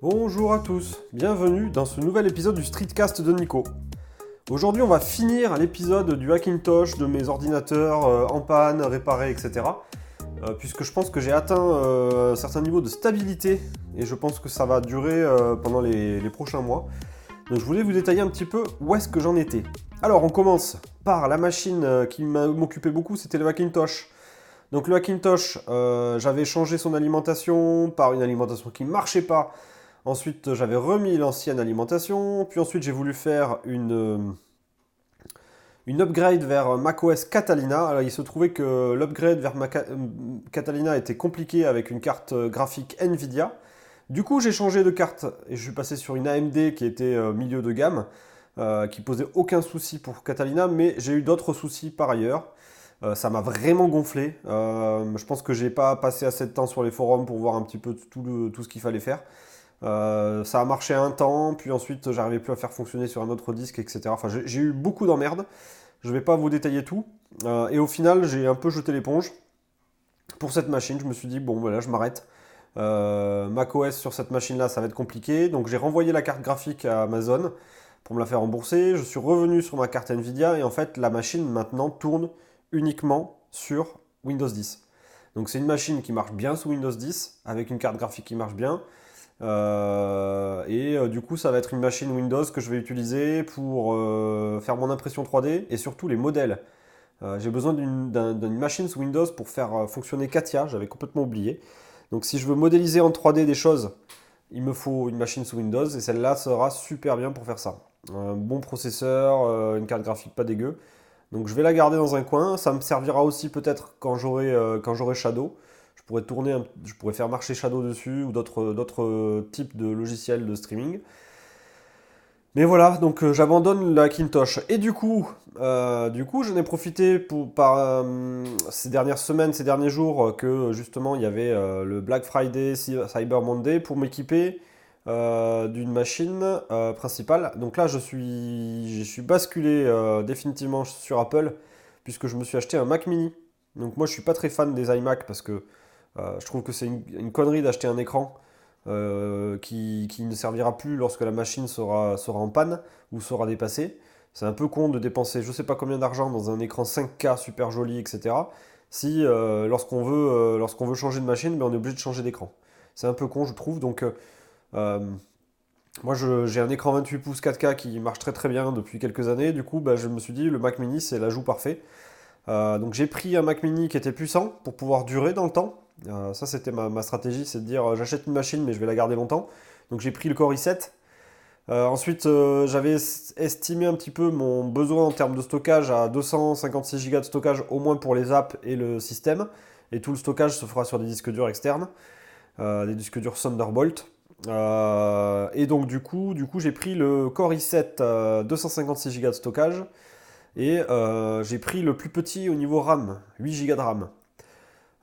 Bonjour à tous, bienvenue dans ce nouvel épisode du Streetcast de Nico. Aujourd'hui, on va finir l'épisode du Hackintosh de mes ordinateurs euh, en panne, réparés, etc. Euh, puisque je pense que j'ai atteint euh, un certain niveau de stabilité et je pense que ça va durer pendant les, les prochains mois. Donc je voulais vous détailler un petit peu où est-ce que j'en étais. Alors on commence par la machine qui m'occupait beaucoup, c'était le Hackintosh. Donc le Hackintosh, j'avais changé son alimentation par une alimentation qui ne marchait pas Ensuite, j'avais remis l'ancienne alimentation. Puis ensuite, j'ai voulu faire une, euh, une upgrade vers macOS Catalina. Alors, il se trouvait que l'upgrade vers euh, Catalina était compliqué avec une carte graphique Nvidia. Du coup, j'ai changé de carte et je suis passé sur une AMD qui était euh, milieu de gamme, qui posait aucun souci pour Catalina, mais j'ai eu d'autres soucis par ailleurs. ça m'a vraiment gonflé. je pense que j'ai pas passé assez de temps sur les forums pour voir un petit peu tout, tout ce qu'il fallait faire. Euh, ça a marché un temps, puis ensuite j'arrivais plus à faire fonctionner sur un autre disque, etc. Enfin, j'ai eu beaucoup d'emmerdes. Je vais pas vous détailler tout. Euh, et au final, j'ai un peu jeté l'éponge pour cette machine. Je me suis dit, bon, voilà, je m'arrête. Euh, macOS sur cette machine-là, ça va être compliqué. Donc j'ai renvoyé la carte graphique à Amazon pour me la faire rembourser. Je suis revenu sur ma carte Nvidia et en fait, la machine maintenant tourne uniquement sur Windows 10. Donc c'est une machine qui marche bien sous Windows 10 avec une carte graphique qui marche bien. Euh, et euh, du coup, ça va être une machine Windows que je vais utiliser pour euh, faire mon impression 3D et surtout les modèles. J'ai besoin d'une machine sous Windows pour faire fonctionner Katia, j'avais complètement oublié. Donc si je veux modéliser en 3D des choses, il me faut une machine sous Windows et celle-là sera super bien pour faire ça. Un bon processeur, une carte graphique pas dégueu. Donc je vais la garder dans un coin, ça me servira aussi peut-être quand j'aurai Shadow pourrais je pourrais faire marcher Shadow dessus ou d'autres types de logiciels de streaming. Mais voilà, donc euh, j'abandonne la Kintosh. Et du coup, euh, du coup, j'en ai profité pour, par euh, ces dernières semaines, ces derniers jours, que justement il y avait le Black Friday, Cyber Monday, pour m'équiper d'une machine principale. Donc là, je suis, je suis basculé définitivement sur Apple, puisque je me suis acheté un Mac Mini. Donc moi, je suis pas très fan des iMac parce que euh, je trouve que c'est une, connerie d'acheter un écran euh, qui, ne servira plus lorsque la machine sera, en panne ou sera dépassée. C'est un peu con de dépenser je ne sais pas combien d'argent dans un écran 5K super joli, etc. Si euh, lorsqu'on veut, veut changer de machine, ben, on est obligé de changer d'écran. C'est un peu con, je trouve. Donc, moi, j'ai un écran 28 pouces 4K qui marche très très bien depuis quelques années. Du coup, ben, je me suis dit, le Mac Mini, c'est l'ajout parfait. donc, j'ai pris un Mac Mini qui était puissant pour pouvoir durer dans le temps. Euh, ça, c'était ma, stratégie, c'est de dire euh, j'achète une machine, mais je vais la garder longtemps. Donc j'ai pris le Core i7. Euh, ensuite, j'avais estimé un petit peu mon besoin en termes de stockage à 256 Go de stockage au moins pour les apps et le système. Et tout le stockage se fera sur des disques durs externes, des disques durs Thunderbolt. et donc du coup, du coup j'ai pris le Core i7 256 Go de stockage et j'ai pris le plus petit au niveau RAM, 8 Go de RAM.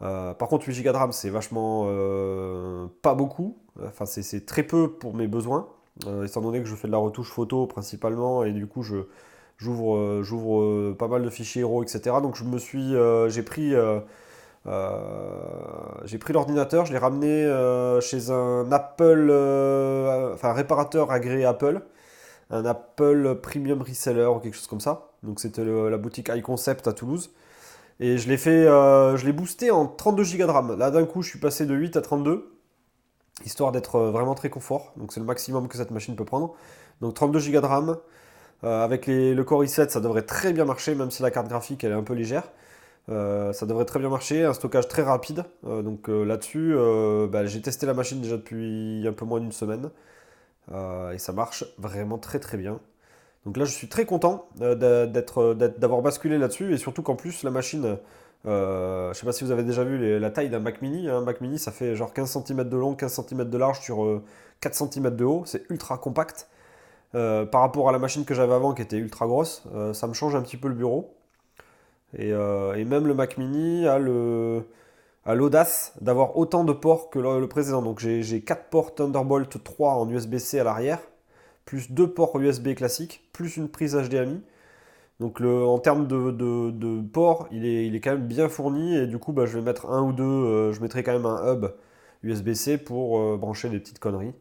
Euh, par contre, 8 Go de RAM, c'est vachement euh, pas beaucoup. Enfin, c'est très peu pour mes besoins, euh, étant donné que je fais de la retouche photo principalement, et du coup, j'ouvre pas mal de fichiers RAW, etc. Donc, je me suis, j'ai pris, j'ai pris l'ordinateur, je l'ai ramené chez un Apple, enfin, un réparateur agréé Apple, un Apple Premium Reseller ou quelque chose comme ça. Donc, c'était la boutique iConcept à Toulouse. Et je l'ai fait, euh, je l'ai boosté en 32 Go de RAM. Là, d'un coup, je suis passé de 8 à 32, histoire d'être euh, vraiment très confort. Donc, c'est le maximum que cette machine peut prendre. Donc, 32 Go de RAM. Euh, avec le Core i7, ça devrait très bien marcher, même si la carte graphique elle est un peu légère. ça devrait très bien marcher, un stockage très rapide. donc là-dessus, bah, j'ai testé la machine déjà depuis un peu moins d'une semaine. et ça marche vraiment très très bien. Donc là, je suis très content euh, d'avoir basculé là-dessus et surtout qu'en plus, la machine, euh, je ne sais pas si vous avez déjà vu la taille d'un Mac mini. Un Mac mini, ça fait genre 15 cm de long, 15 cm de large sur 4 euh, cm de haut. C'est ultra compact. par rapport à la machine que j'avais avant qui était ultra grosse, ça me change un petit peu le bureau. Et, même le Mac mini a l'audace d'avoir autant de ports que le, le précédent. Donc j'ai 4 ports Thunderbolt 3 en USB-C à l'arrière plus deux ports USB classiques, plus une prise HDMI. Donc en termes de, il est, il est, quand même bien fourni et du coup bah, je vais mettre un ou deux, euh, je mettrai quand même un hub USB-C pour euh, brancher des petites conneries.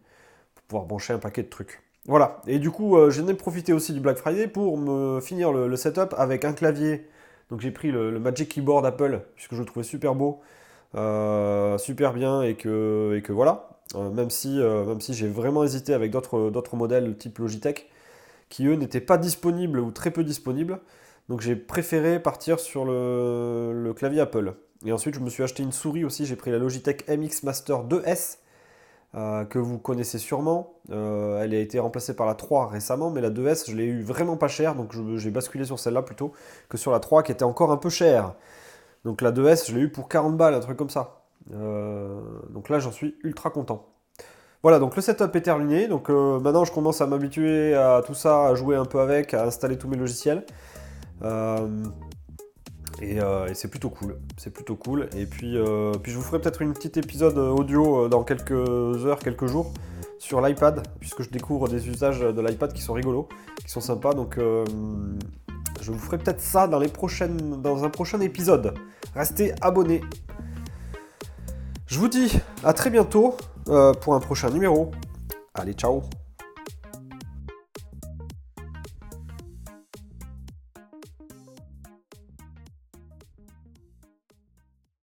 pouvoir brancher un paquet de trucs. Voilà, et du coup, euh, j'en ai profité aussi du Black Friday pour me finir le, setup avec un clavier. Donc j'ai pris le, Magic Keyboard Apple, puisque je le trouvais super beau, super bien, et que voilà. Euh, même si, même si j'ai vraiment hésité avec d'autres modèles type Logitech, qui eux n'étaient pas disponibles ou très peu disponibles. Donc j'ai préféré partir sur le, clavier Apple. Et ensuite, je me suis acheté une souris aussi, j'ai pris la Logitech MX Master 2S euh, que vous connaissez sûrement. Euh, elle a été remplacée par la 3 récemment, mais la 2S, je l'ai eu vraiment pas chère, donc j'ai basculé sur celle-là plutôt que sur la 3 qui était encore un peu chère. Donc la 2S, je l'ai eu pour 40 balles, un truc comme ça. Euh, donc là, j'en suis ultra content. Voilà, donc le setup est terminé. Donc maintenant, je commence à m'habituer à tout ça, à jouer un peu avec, à installer tous mes logiciels. Euh, et, c'est plutôt cool. C'est plutôt cool. Et puis, euh, puis je vous ferai peut-être une petite épisode audio euh, dans quelques heures, quelques jours sur l'iPad, puisque je découvre des usages de l'iPad qui sont rigolos, qui sont sympas. Donc je vous ferai peut-être ça dans, les prochaines, dans un prochain épisode. Restez abonnés. Je vous dis à très bientôt pour un prochain numéro. Allez, ciao